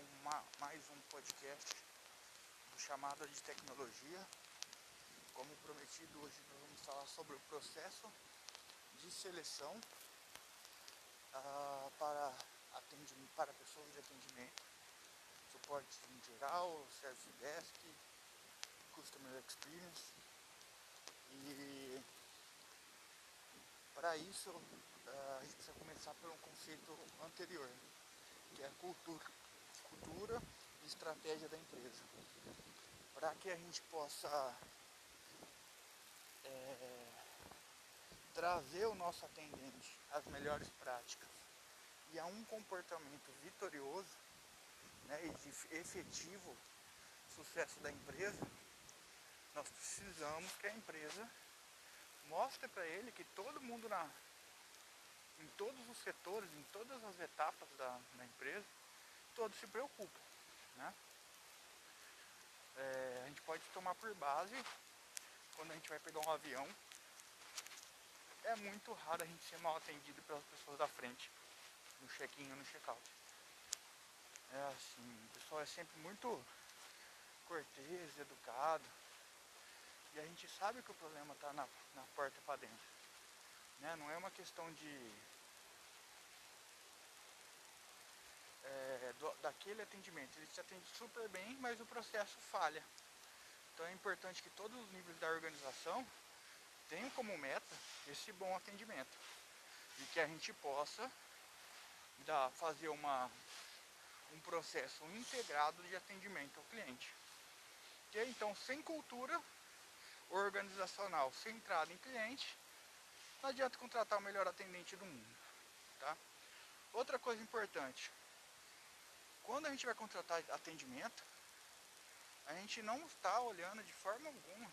uma, mais um podcast do Chamada de Tecnologia. Como prometido, hoje nós vamos falar sobre o processo de seleção uh, para, atendimento, para pessoas de atendimento, suporte em geral, Service Desk, Customer Experience. E para isso uh, a gente precisa começar por um conceito anterior, que é a cultura, cultura e estratégia da empresa. Para que a gente possa é, trazer o nosso atendente às melhores práticas e a um comportamento vitorioso né, e de efetivo sucesso da empresa, nós precisamos que a empresa mostre para ele que todo mundo na, em todos os setores, em todas as etapas da, da empresa, todos se preocupam. Né? É, a gente pode tomar por base quando a gente vai pegar um avião. É muito raro a gente ser mal atendido pelas pessoas da frente, no check-in ou no check-out. É assim, o pessoal é sempre muito cortês, educado. E a gente sabe que o problema está na, na porta para dentro. Né? Não é uma questão de é, do, daquele atendimento. Ele te atende super bem, mas o processo falha. Então é importante que todos os níveis da organização tenham como meta esse bom atendimento e que a gente possa dar, fazer uma, um processo integrado de atendimento ao cliente. E então, sem cultura organizacional centrada em cliente, não adianta contratar o melhor atendente do mundo. Tá? Outra coisa importante, quando a gente vai contratar atendimento, a gente não está olhando de forma alguma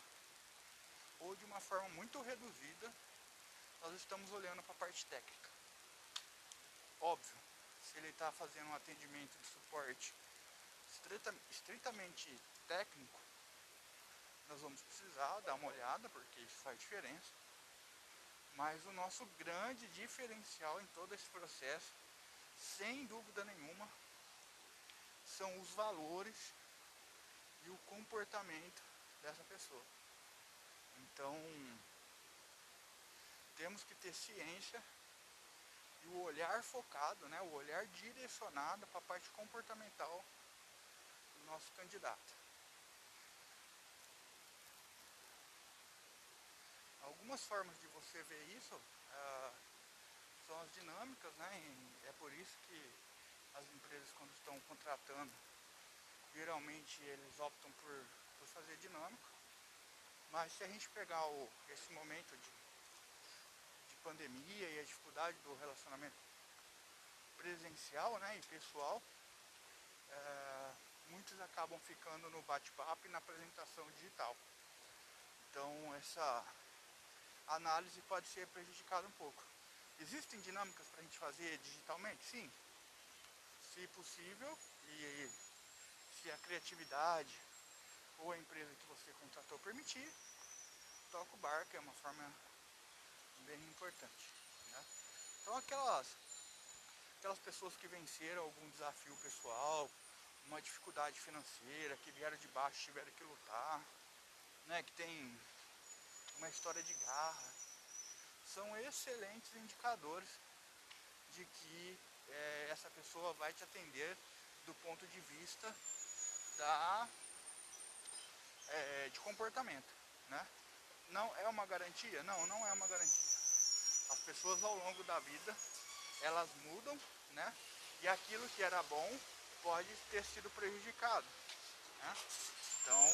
ou de uma forma muito reduzida, nós estamos olhando para a parte técnica. Óbvio, se ele está fazendo um atendimento de suporte estritamente técnico, nós vamos precisar dar uma olhada, porque isso faz diferença. Mas o nosso grande diferencial em todo esse processo, sem dúvida nenhuma, são os valores e o comportamento dessa pessoa. Então, temos que ter ciência e o olhar focado, né, o olhar direcionado para a parte comportamental do nosso candidato. Algumas formas de você ver isso uh, são as dinâmicas, né? É por isso que as empresas quando estão contratando, geralmente eles optam por, por fazer dinâmico. Mas se a gente pegar o, esse momento de, de pandemia e a dificuldade do relacionamento presencial né, e pessoal, é, muitos acabam ficando no bate-papo e na apresentação digital. Então essa análise pode ser prejudicada um pouco. Existem dinâmicas para a gente fazer digitalmente? Sim. Se possível e se a criatividade ou a empresa que você contratou permitir, toca o barco, é uma forma bem importante. Né? Então aquelas, aquelas pessoas que venceram algum desafio pessoal, uma dificuldade financeira, que vieram de baixo tiveram que lutar, né, que tem uma história de garra, são excelentes indicadores de que é, essa pessoa vai te atender do ponto de vista da, é, de comportamento. Né? Não é uma garantia? Não, não é uma garantia. As pessoas ao longo da vida elas mudam, né? E aquilo que era bom pode ter sido prejudicado. Né? Então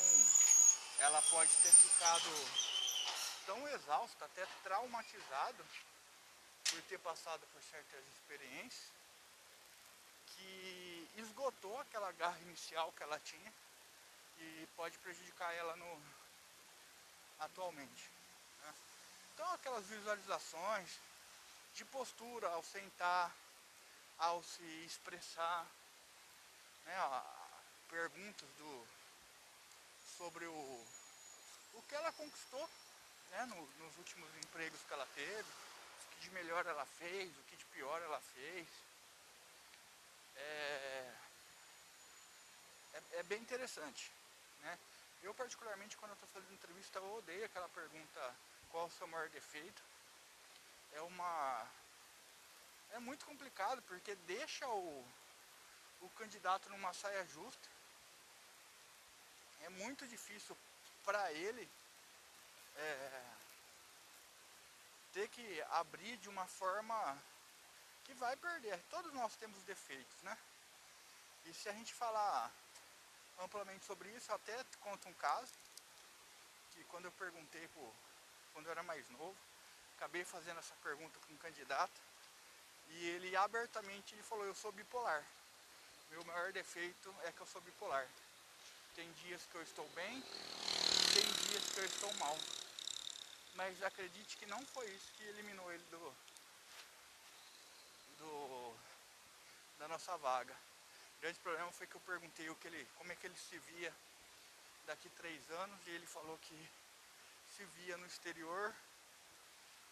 ela pode ter ficado tão exausto, até traumatizado por ter passado por certas experiências que esgotou aquela garra inicial que ela tinha e pode prejudicar ela no atualmente. Né? Então aquelas visualizações de postura ao sentar, ao se expressar, né, perguntas do sobre o, o que ela conquistou né, no, nos últimos empregos que ela teve, o que de melhor ela fez, o que de pior ela fez. É, é, é bem interessante, né? Eu particularmente quando eu estou fazendo entrevista eu odeio aquela pergunta qual o seu maior defeito. É uma é muito complicado porque deixa o, o candidato numa saia justa. É muito difícil para ele é, ter que abrir de uma forma que vai perder. Todos nós temos defeitos, né? E se a gente falar amplamente sobre isso, até conto um caso que quando eu perguntei por, quando eu era mais novo, acabei fazendo essa pergunta com um candidato e ele abertamente ele falou, eu sou bipolar. Meu maior defeito é que eu sou bipolar. Tem dias que eu estou bem, tem dias que eu estou mal. Mas acredite que não foi isso que eliminou ele do, do da nossa vaga. O grande problema foi que eu perguntei o que ele, como é que ele se via daqui três anos e ele falou que se via no exterior,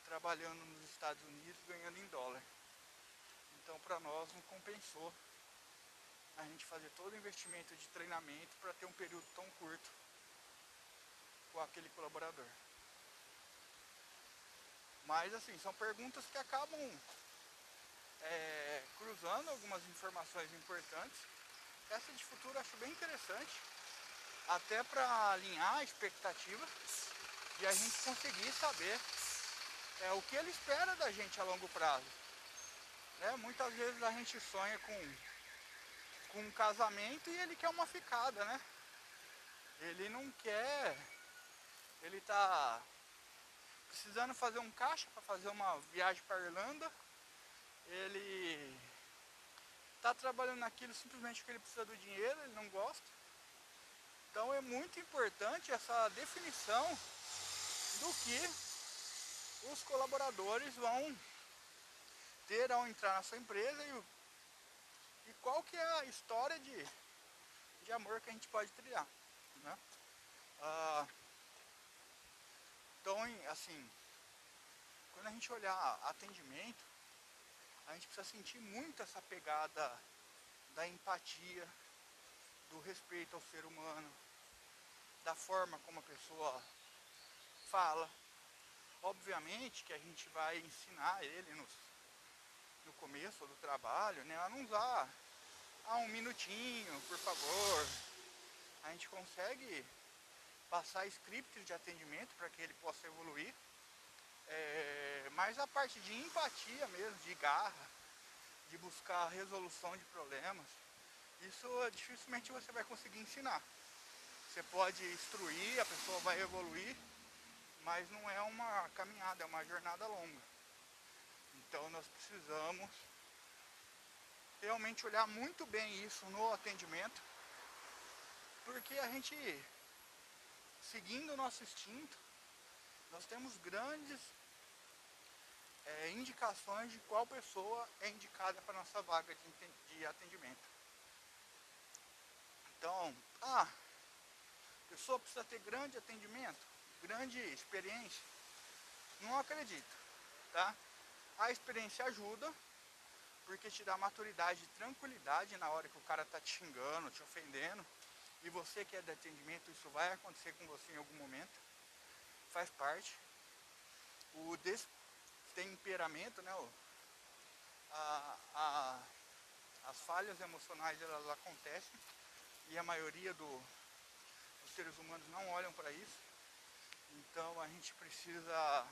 trabalhando nos Estados Unidos, ganhando em dólar. Então para nós não compensou a gente fazer todo o investimento de treinamento para ter um período tão curto com aquele colaborador. Mas assim, são perguntas que acabam é, cruzando algumas informações importantes. Essa de futuro acho bem interessante, até para alinhar a expectativa e a gente conseguir saber é, o que ele espera da gente a longo prazo. Né? Muitas vezes a gente sonha com, com um casamento e ele quer uma ficada, né? Ele não quer, ele está precisando fazer um caixa para fazer uma viagem para Irlanda, ele está trabalhando naquilo simplesmente porque ele precisa do dinheiro, ele não gosta. Então é muito importante essa definição do que os colaboradores vão ter ao entrar na sua empresa e, e qual que é a história de, de amor que a gente pode trilhar. Né? Ah, então, assim, quando a gente olhar atendimento, a gente precisa sentir muito essa pegada da empatia, do respeito ao ser humano, da forma como a pessoa fala. Obviamente que a gente vai ensinar ele nos, no começo do trabalho, né, a não usar ah, um minutinho, por favor. A gente consegue passar scripts de atendimento para que ele possa evoluir. É, mas a parte de empatia mesmo, de garra, de buscar resolução de problemas, isso dificilmente você vai conseguir ensinar. Você pode instruir, a pessoa vai evoluir, mas não é uma caminhada, é uma jornada longa. Então nós precisamos realmente olhar muito bem isso no atendimento, porque a gente seguindo o nosso instinto, nós temos grandes é, indicações de qual pessoa é indicada para nossa vaga de, de atendimento. Então, ah, a pessoa precisa ter grande atendimento, grande experiência. Não acredito, tá? A experiência ajuda, porque te dá maturidade e tranquilidade na hora que o cara tá te xingando, te ofendendo e você que é de atendimento, isso vai acontecer com você em algum momento, faz parte. O destemperamento, né, a, a, as falhas emocionais elas acontecem e a maioria do, dos seres humanos não olham para isso. Então a gente precisa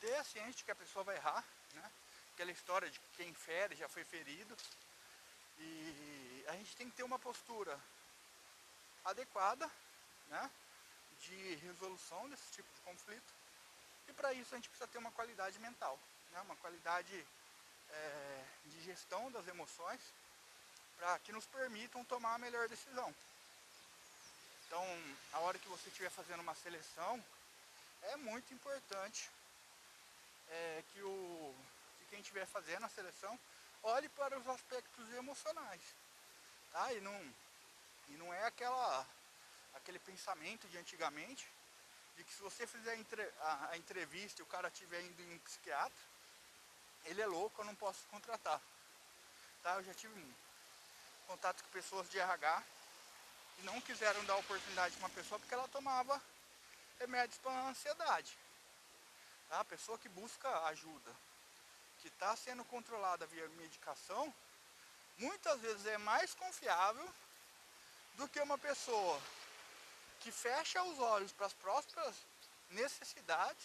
ter a ciência que a pessoa vai errar, né? Aquela história de quem fere já foi ferido. E a gente tem que ter uma postura adequada né, de resolução desse tipo de conflito. E para isso a gente precisa ter uma qualidade mental, né, uma qualidade é, de gestão das emoções para que nos permitam tomar a melhor decisão. Então, a hora que você estiver fazendo uma seleção, é muito importante é, que, o, que quem estiver fazendo a seleção olhe para os aspectos emocionais. Tá? E não, e não é aquela, aquele pensamento de antigamente, de que se você fizer a, entrevista e o cara estiver indo em um psiquiatra, ele é louco, eu não posso contratar. Tá? Eu já tive um contato com pessoas de RH e não quiseram dar oportunidade para uma pessoa porque ela tomava remédios para ansiedade. Tá? A pessoa que busca ajuda, que está sendo controlada via medicação, muitas vezes é mais confiável do que uma pessoa que fecha os olhos para as próprias necessidades,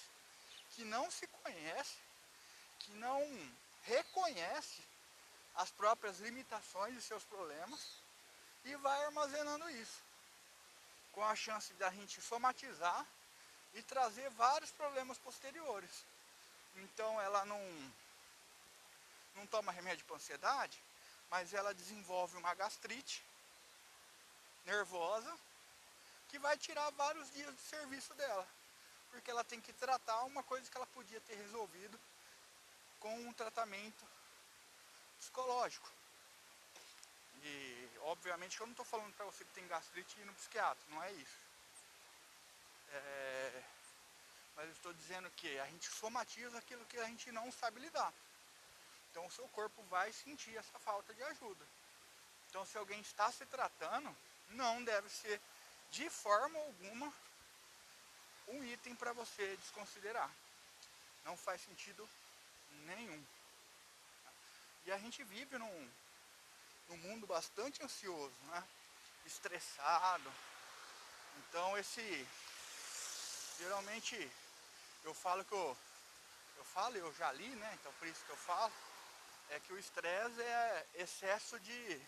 que não se conhece, que não reconhece as próprias limitações e seus problemas e vai armazenando isso, com a chance da gente somatizar e trazer vários problemas posteriores. Então ela não, não toma remédio para ansiedade, mas ela desenvolve uma gastrite nervosa que vai tirar vários dias de serviço dela, porque ela tem que tratar uma coisa que ela podia ter resolvido com um tratamento psicológico. E obviamente eu não estou falando para você que tem gastrite ir no psiquiatra, não é isso. É, mas eu estou dizendo que a gente somatiza aquilo que a gente não sabe lidar. Então o seu corpo vai sentir essa falta de ajuda. Então se alguém está se tratando, não deve ser de forma alguma um item para você desconsiderar. Não faz sentido nenhum. E a gente vive num, num mundo bastante ansioso, né? estressado. Então esse geralmente eu falo que eu, eu falo, eu já li, né? Então por isso que eu falo, é que o estresse é excesso de,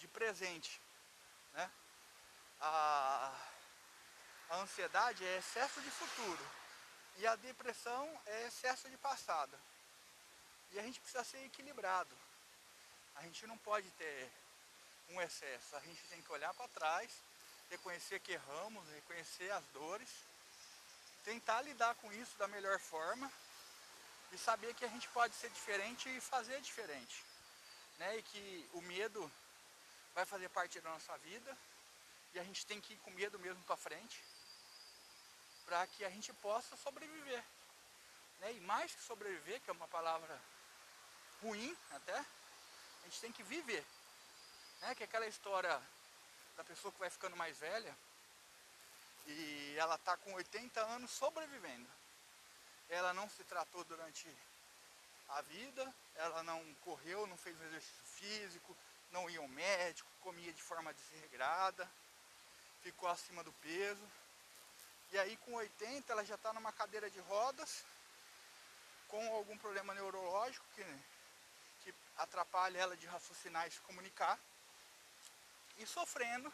de presente. Né? A, a ansiedade é excesso de futuro. E a depressão é excesso de passado. E a gente precisa ser equilibrado. A gente não pode ter um excesso. A gente tem que olhar para trás, reconhecer que erramos, reconhecer as dores, tentar lidar com isso da melhor forma e saber que a gente pode ser diferente e fazer diferente. Né? E que o medo vai fazer parte da nossa vida e a gente tem que ir com medo mesmo para frente para que a gente possa sobreviver. Né? E mais que sobreviver, que é uma palavra ruim até, a gente tem que viver. Né? Que é aquela história da pessoa que vai ficando mais velha e ela está com 80 anos sobrevivendo. Ela não se tratou durante a vida, ela não correu, não fez exercício físico, não ia ao médico, comia de forma desregrada, ficou acima do peso. E aí com 80 ela já está numa cadeira de rodas, com algum problema neurológico que, que atrapalha ela de raciocinar e se comunicar. E sofrendo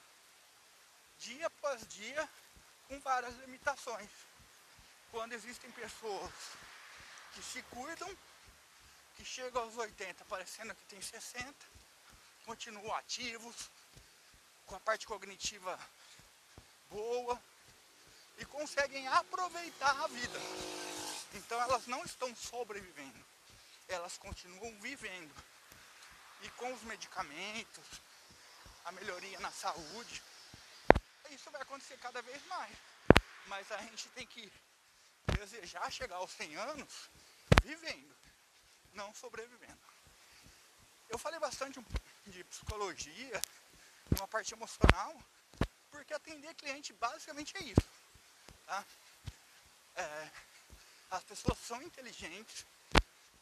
dia após dia com várias limitações. Quando existem pessoas que se cuidam, que chegam aos 80 parecendo que tem 60, continuam ativos, com a parte cognitiva boa e conseguem aproveitar a vida. Então elas não estão sobrevivendo, elas continuam vivendo. E com os medicamentos, a melhoria na saúde, isso vai acontecer cada vez mais. Mas a gente tem que desejar chegar aos 100 anos vivendo, não sobrevivendo. Eu falei bastante de psicologia, uma parte emocional, porque atender cliente basicamente é isso. Tá? É, as pessoas são inteligentes,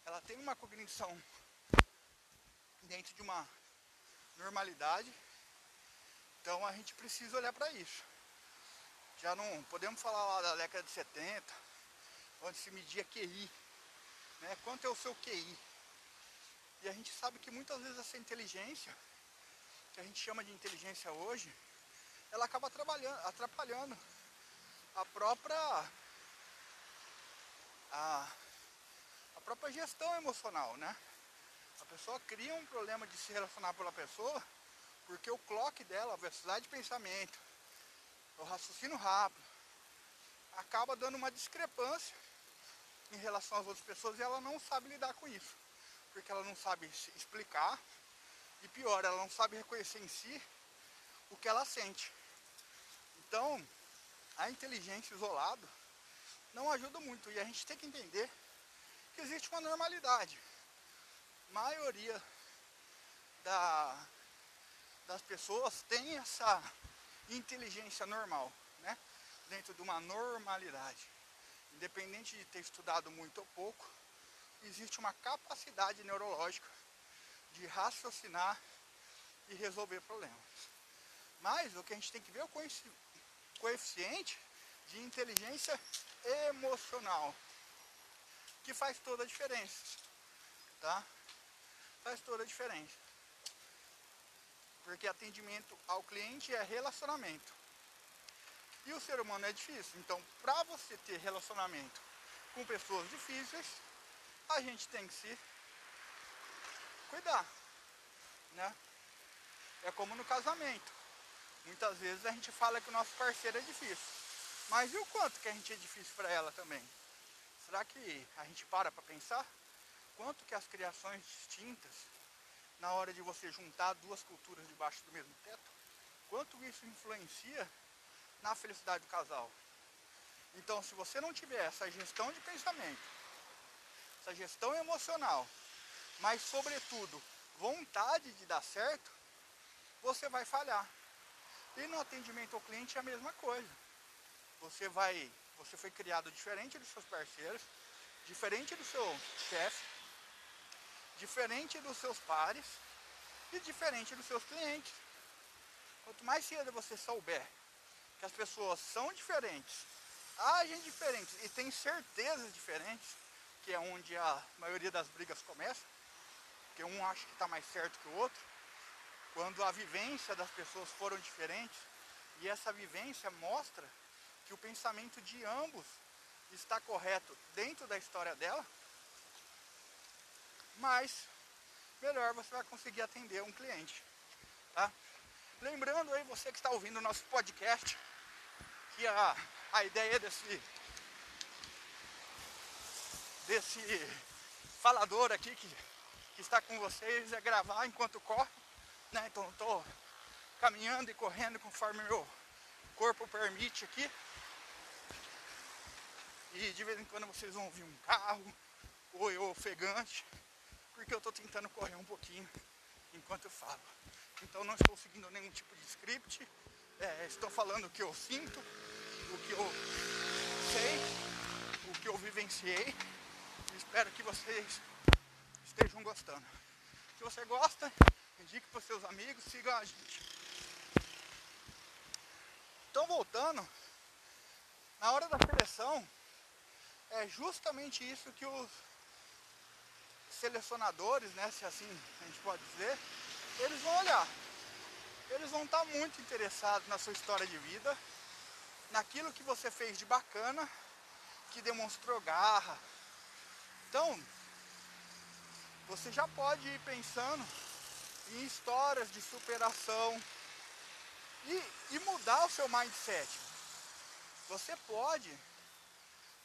ela tem uma cognição dentro de uma normalidade, então a gente precisa olhar para isso. Já não podemos falar lá da década de 70, onde se media QI, né? Quanto é o seu QI? E a gente sabe que muitas vezes essa inteligência, que a gente chama de inteligência hoje, ela acaba atrapalhando a própria a, a própria gestão emocional, né? A pessoa cria um problema de se relacionar pela pessoa porque o clock dela, a velocidade de pensamento, o raciocínio rápido, acaba dando uma discrepância em relação às outras pessoas e ela não sabe lidar com isso. Porque ela não sabe explicar e pior, ela não sabe reconhecer em si o que ela sente. Então, a inteligência isolada não ajuda muito e a gente tem que entender que existe uma normalidade. A maioria da das pessoas tem essa inteligência normal, né? Dentro de uma normalidade. Independente de ter estudado muito ou pouco, existe uma capacidade neurológica de raciocinar e resolver problemas. Mas o que a gente tem que ver é o coeficiente de inteligência emocional, que faz toda a diferença, tá? Faz toda a diferença. Porque atendimento ao cliente é relacionamento. E o ser humano é difícil. Então, para você ter relacionamento com pessoas difíceis, a gente tem que se cuidar, né? É como no casamento. Muitas vezes a gente fala que o nosso parceiro é difícil. Mas e o quanto que a gente é difícil para ela também? Será que a gente para para pensar? Quanto que as criações distintas, na hora de você juntar duas culturas debaixo do mesmo teto, quanto isso influencia na felicidade do casal? Então, se você não tiver essa gestão de pensamento, essa gestão emocional, mas sobretudo vontade de dar certo, você vai falhar. E no atendimento ao cliente é a mesma coisa. Você vai, você foi criado diferente dos seus parceiros, diferente do seu chefe, diferente dos seus pares e diferente dos seus clientes. Quanto mais cedo você souber que as pessoas são diferentes, agem diferentes e têm certezas diferentes, que é onde a maioria das brigas começa, porque um acha que está mais certo que o outro, quando a vivência das pessoas foram diferentes e essa vivência mostra que o pensamento de ambos está correto dentro da história dela, mais melhor você vai conseguir atender um cliente. Tá? Lembrando aí, você que está ouvindo o nosso podcast, que a, a ideia desse, desse falador aqui que, que está com vocês é gravar enquanto corre né? Então estou caminhando e correndo conforme meu corpo permite aqui. E de vez em quando vocês vão ouvir um carro ou eu ofegante, porque eu estou tentando correr um pouquinho enquanto eu falo. Então não estou seguindo nenhum tipo de script, é, estou falando o que eu sinto, o que eu sei, o que eu vivenciei. Espero que vocês estejam gostando. Se você gosta, indique para seus amigos, sigam a gente. Então voltando, na hora da seleção, é justamente isso que os selecionadores, né, se assim a gente pode dizer, eles vão olhar. Eles vão estar muito interessados na sua história de vida, naquilo que você fez de bacana, que demonstrou garra. Então, você já pode ir pensando em histórias de superação e, e mudar o seu mindset. Você pode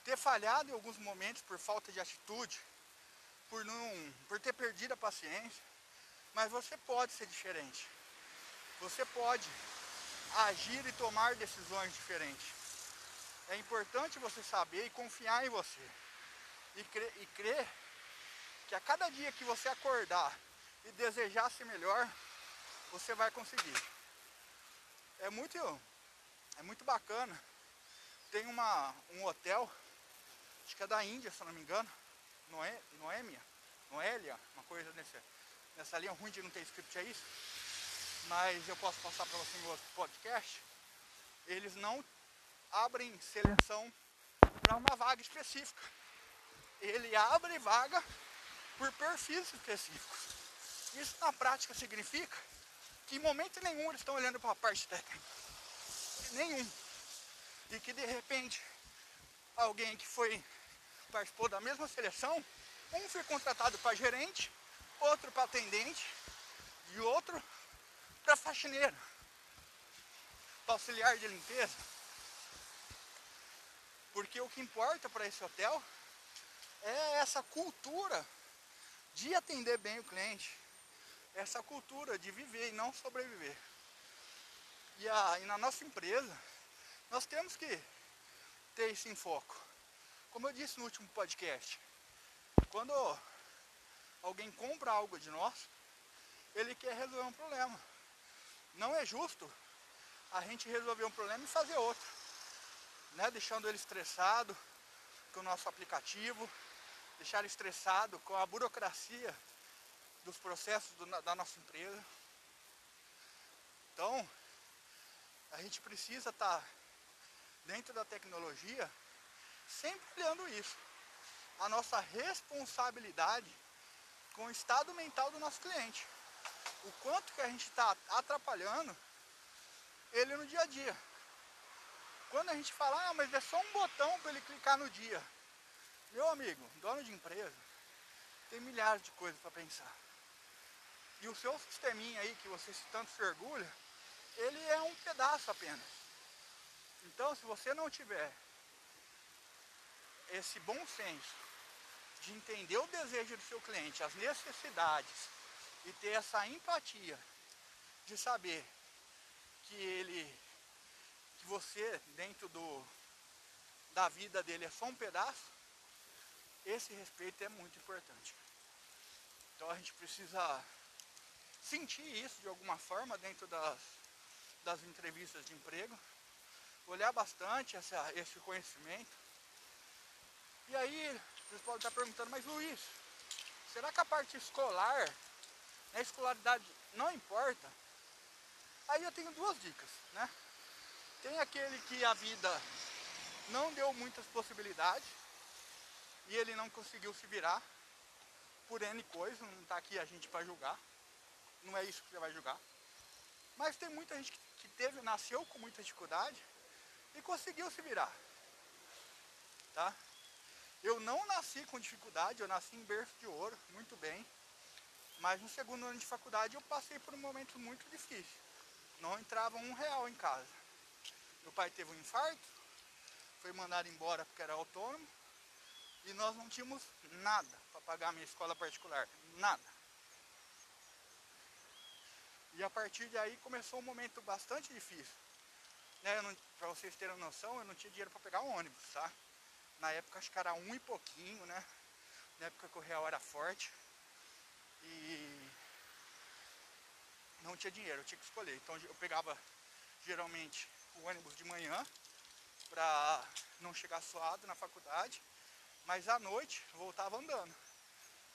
ter falhado em alguns momentos por falta de atitude, por, não, por ter perdido a paciência, mas você pode ser diferente. Você pode agir e tomar decisões diferentes. É importante você saber e confiar em você. E crer, e crer que a cada dia que você acordar e desejar ser melhor, você vai conseguir. É muito, é muito bacana. Tem uma, um hotel, acho que é da Índia, se não me engano, Noé, Noêmia, Noélia, uma coisa nesse, nessa linha ruim de não ter script, é isso? Mas eu posso passar para você em outro podcast. Eles não abrem seleção para uma vaga específica. Ele abre vaga por perfis específicos. Isso na prática significa que em momento nenhum eles estão olhando para a parte técnica. Nenhum. E que de repente alguém que foi participou da mesma seleção, um foi contratado para gerente, outro para atendente e outro para faxineiro, para auxiliar de limpeza. Porque o que importa para esse hotel é essa cultura de atender bem o cliente, essa cultura de viver e não sobreviver. E, a, e na nossa empresa, nós temos que ter isso em foco. Como eu disse no último podcast, quando alguém compra algo de nós, ele quer resolver um problema. não é justo a gente resolver um problema e fazer outro, né? Deixando ele estressado com o nosso aplicativo, deixar ele estressado com a burocracia dos processos do, da nossa empresa. Então, a gente precisa estar dentro da tecnologia sempre olhando isso. A nossa responsabilidade com o estado mental do nosso cliente. O quanto que a gente está atrapalhando ele no dia a dia. Quando a gente fala, ah, mas é só um botão para ele clicar no dia. Meu amigo, dono de empresa, tem milhares de coisas para pensar. E o seu sisteminha aí, que você tanto se orgulha, ele é um pedaço apenas. Então, se você não tiver esse bom senso de entender o desejo do seu cliente, as necessidades e ter essa empatia de saber que ele que você dentro do da vida dele é só um pedaço, esse respeito é muito importante. Então a gente precisa sentir isso de alguma forma dentro das, das entrevistas de emprego, olhar bastante essa, esse conhecimento. E aí, vocês podem estar perguntando, mas Luiz, será que a parte escolar, né, a escolaridade não importa? Aí eu tenho duas dicas, né? Tem aquele que a vida não deu muitas possibilidades e ele não conseguiu se virar por N coisas, não está aqui a gente para julgar, não é isso que você vai julgar. Mas tem muita gente que teve, nasceu com muita dificuldade e conseguiu se virar. Tá? Eu não nasci com dificuldade, eu nasci em berço de ouro, muito bem. Mas no segundo ano de faculdade eu passei por um momento muito difícil. Não entrava um real em casa. Meu pai teve um infarto, foi mandado embora porque era autônomo e nós não tínhamos nada para pagar a minha escola particular, nada. E a partir daí começou um momento bastante difícil. Né, para vocês terem noção, eu não tinha dinheiro para pegar um ônibus, tá? Na época acho que era um e pouquinho, né? Na época que o real era forte. E não tinha dinheiro, eu tinha que escolher. Então eu pegava geralmente o ônibus de manhã para não chegar suado na faculdade, mas à noite voltava andando.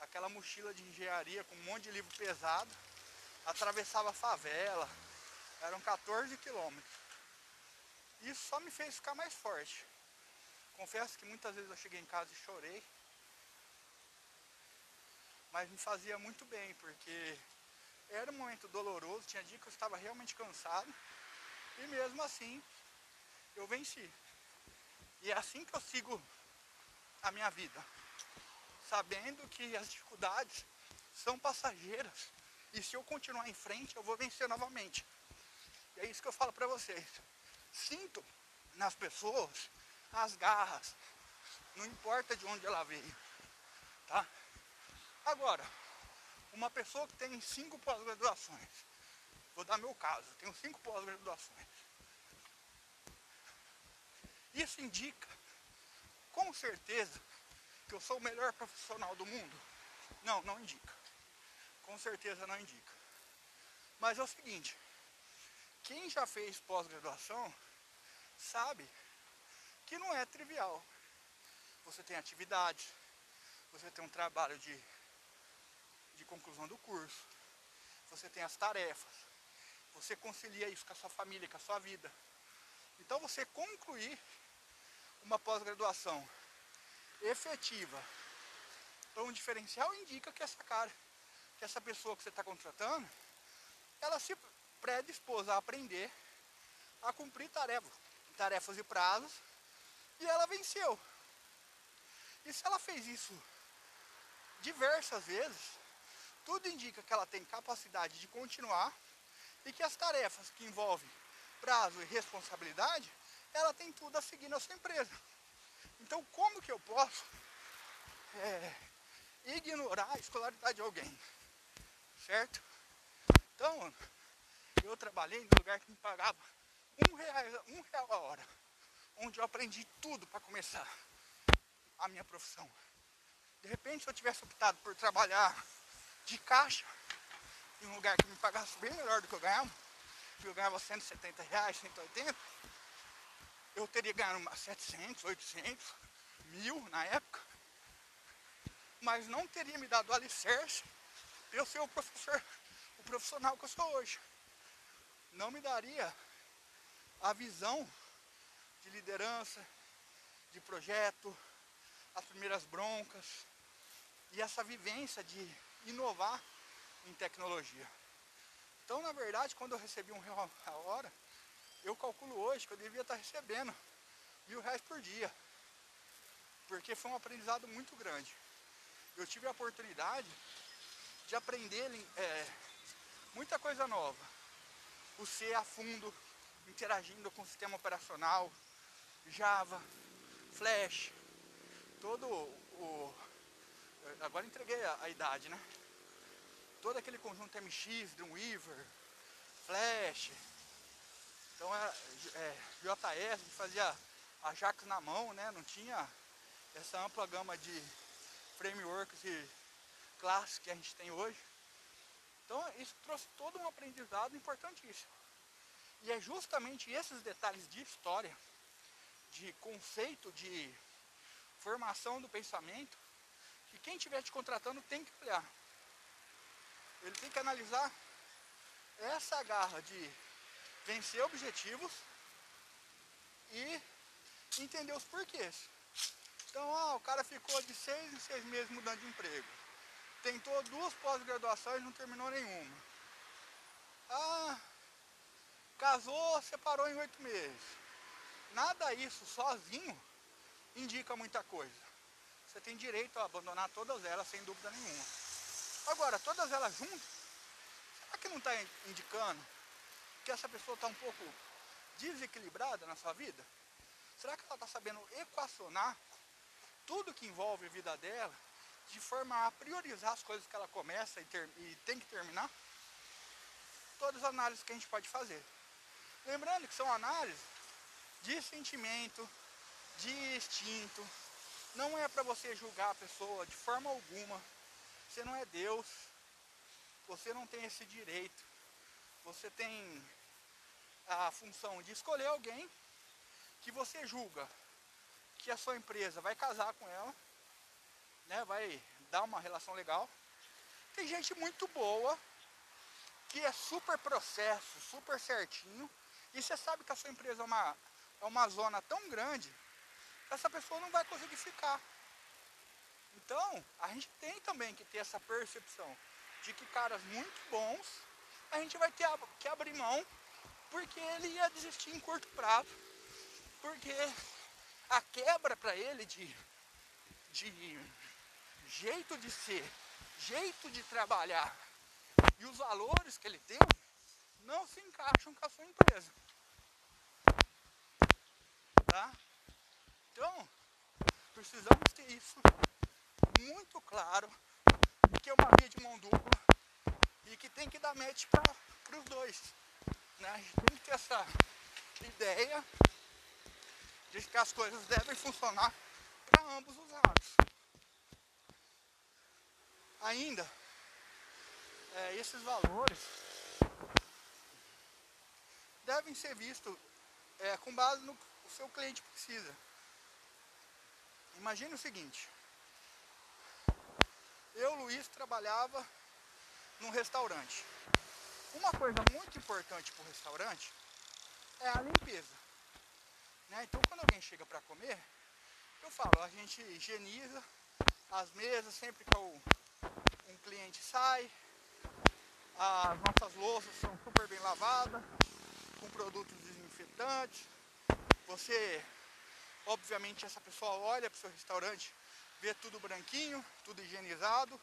Aquela mochila de engenharia com um monte de livro pesado, atravessava a favela, eram 14 quilômetros. Isso só me fez ficar mais forte. Confesso que muitas vezes eu cheguei em casa e chorei, mas me fazia muito bem, porque era um momento doloroso, tinha dia que eu estava realmente cansado, e mesmo assim eu venci. E é assim que eu sigo a minha vida, sabendo que as dificuldades são passageiras e se eu continuar em frente eu vou vencer novamente. E é isso que eu falo para vocês. Sinto nas pessoas as garras, não importa de onde ela veio, tá? Agora, uma pessoa que tem cinco pós-graduações, vou dar meu caso, tenho cinco pós-graduações. Isso indica, com certeza, que eu sou o melhor profissional do mundo? Não, não indica. Com certeza não indica. Mas é o seguinte, quem já fez pós-graduação sabe que não é trivial. Você tem atividades, você tem um trabalho de de conclusão do curso. Você tem as tarefas. Você concilia isso com a sua família, com a sua vida. Então você concluir uma pós-graduação efetiva para um diferencial indica que essa cara, que essa pessoa que você está contratando, ela se predispôs a aprender, a cumprir tarefas, tarefas e prazos, e ela venceu. E se ela fez isso diversas vezes, tudo indica que ela tem capacidade de continuar e que as tarefas que envolvem prazo e responsabilidade, ela tem tudo a seguir na sua empresa. Então, como que eu posso é, ignorar a escolaridade de alguém? Certo? Então, eu trabalhei num lugar que me pagava um real, um real a hora, onde eu aprendi tudo para começar a minha profissão. De repente, se eu tivesse optado por trabalhar de caixa em um lugar que me pagasse bem melhor do que eu ganhava, eu ganhava 170 reais, 180, eu teria ganhado 700, 800, mil na época, mas não teria me dado o alicerce eu ser o professor, o profissional que eu sou hoje. Não me daria a visão de liderança, de projeto, as primeiras broncas e essa vivência de inovar em tecnologia. Então, na verdade, quando eu recebi um real a hora, eu calculo hoje que eu devia estar recebendo mil reais por dia. Porque foi um aprendizado muito grande. Eu tive a oportunidade de aprender é, muita coisa nova. O C a fundo, interagindo com o sistema operacional, Java, Flash, todo o. Agora entreguei a, a idade, né? Todo aquele conjunto MX, Dreamweaver, Flash. Então era é, JS, fazia Ajax na mão, né? Não tinha essa ampla gama de frameworks e classes que a gente tem hoje. Então isso trouxe todo um aprendizado importantíssimo. E é justamente esses detalhes de história, de conceito, de formação do pensamento, que quem estiver te contratando tem que olhar. Ele tem que analisar essa garra de vencer objetivos e entender os porquês. Então, ah, o cara ficou de seis em seis meses mudando de emprego. Tentou duas pós-graduações e não terminou nenhuma. Ah, casou, separou em oito meses. Nada isso sozinho indica muita coisa. Você tem direito a abandonar todas elas sem dúvida nenhuma. Agora, todas elas juntas, será que não está indicando que essa pessoa está um pouco desequilibrada na sua vida? Será que ela está sabendo equacionar tudo que envolve a vida dela de forma a priorizar as coisas que ela começa e, ter, e tem que terminar? Todas as análises que a gente pode fazer. Lembrando que são análises de sentimento, de instinto. Não é para você julgar a pessoa de forma alguma. Você não é Deus. Você não tem esse direito. Você tem a função de escolher alguém que você julga que a sua empresa vai casar com ela, né, vai dar uma relação legal. Tem gente muito boa, que é super processo, super certinho, e você sabe que a sua empresa é uma, é uma zona tão grande, essa pessoa não vai conseguir ficar. Então, a gente tem também que ter essa percepção de que caras muito bons, a gente vai ter que abrir mão, porque ele ia desistir em curto prazo, porque a quebra para ele de, de jeito de ser, jeito de trabalhar e os valores que ele tem não se encaixam com a sua empresa. Tá? Então, precisamos ter isso muito claro, que é uma via de mão dupla e que tem que dar match para os dois. Né? A gente tem que ter essa ideia de que as coisas devem funcionar para ambos os lados. Ainda, é, esses valores devem ser vistos é, com base no que o seu cliente precisa. Imagine o seguinte, eu, Luiz, trabalhava num restaurante. Uma coisa muito importante para o restaurante é a limpeza. Né? Então quando alguém chega para comer, eu falo, a gente higieniza as mesas sempre que um cliente sai, as nossas louças são super bem lavadas, com produtos desinfetantes. Você, obviamente, essa pessoa olha para o seu restaurante, vê tudo branquinho, tudo higienizado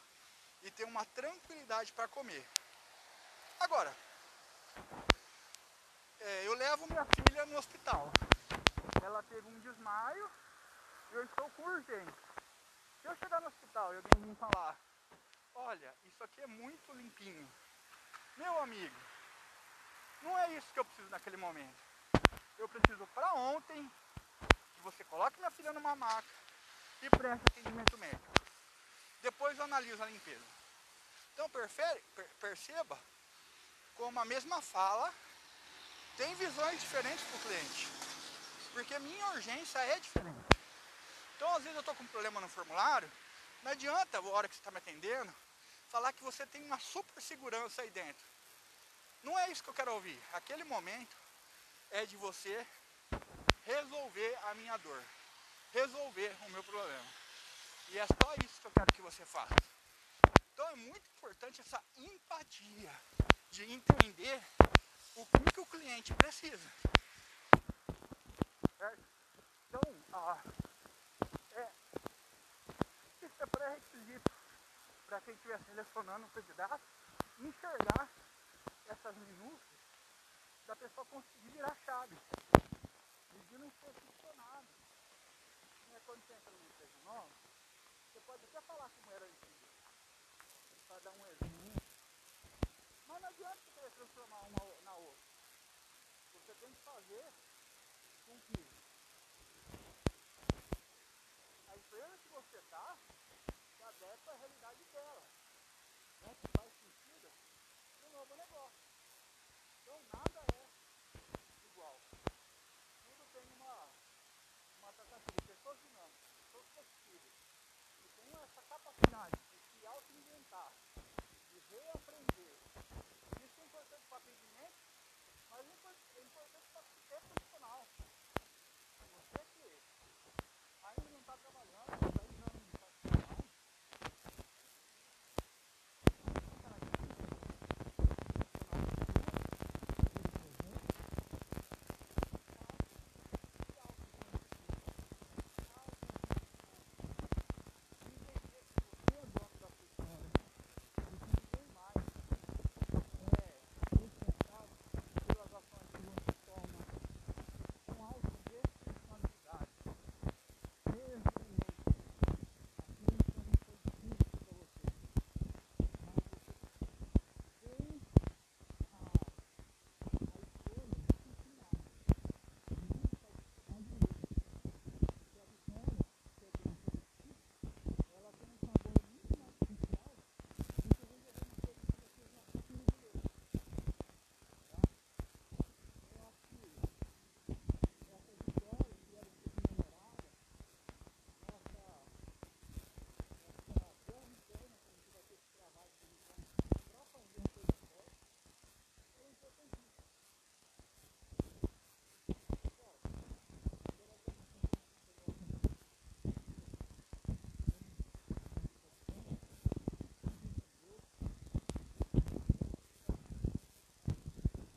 e tem uma tranquilidade para comer. Agora, é, eu levo minha filha no hospital ela teve um desmaio e eu estou com urgência. Se eu chegar no hospital e alguém me falar, olha, isso aqui é muito limpinho, meu amigo, não é isso que eu preciso naquele momento. Eu preciso para ontem que você coloque minha filha numa maca e preste atendimento médico. Depois eu analiso a limpeza. Então perceba como a mesma fala tem visões diferentes para o cliente. Porque minha urgência é diferente. Então, às vezes eu estou com um problema no formulário, não adianta, a hora que você está me atendendo, falar que você tem uma super segurança aí dentro. Não é isso que eu quero ouvir. Aquele momento é de você resolver a minha dor, resolver o meu problema. E é só isso que eu quero que você faça. Então é muito importante essa empatia de entender o que, que o cliente precisa. Certo? Então, ah, é, isso é pré-requisito para quem estiver selecionando o candidato enxergar essas minúcias da pessoa conseguir virar chave. E não ser ficcionado. Né? Quando você entra no você pode até falar como era antigo. Para dar um exemplo. Mas não adianta você querer transformar uma na outra. Você tem que fazer com que a empresa que você está a realidade dela, né, que faz sentido no novo negócio. Então nada é igual. Tudo tem uma, uma tratativa de pessoas dinâmicas, pessoas possíveis que tem essa capacidade de se auto-inventar, de reaprender. Isso é importante para o atendimento, mas é importante para o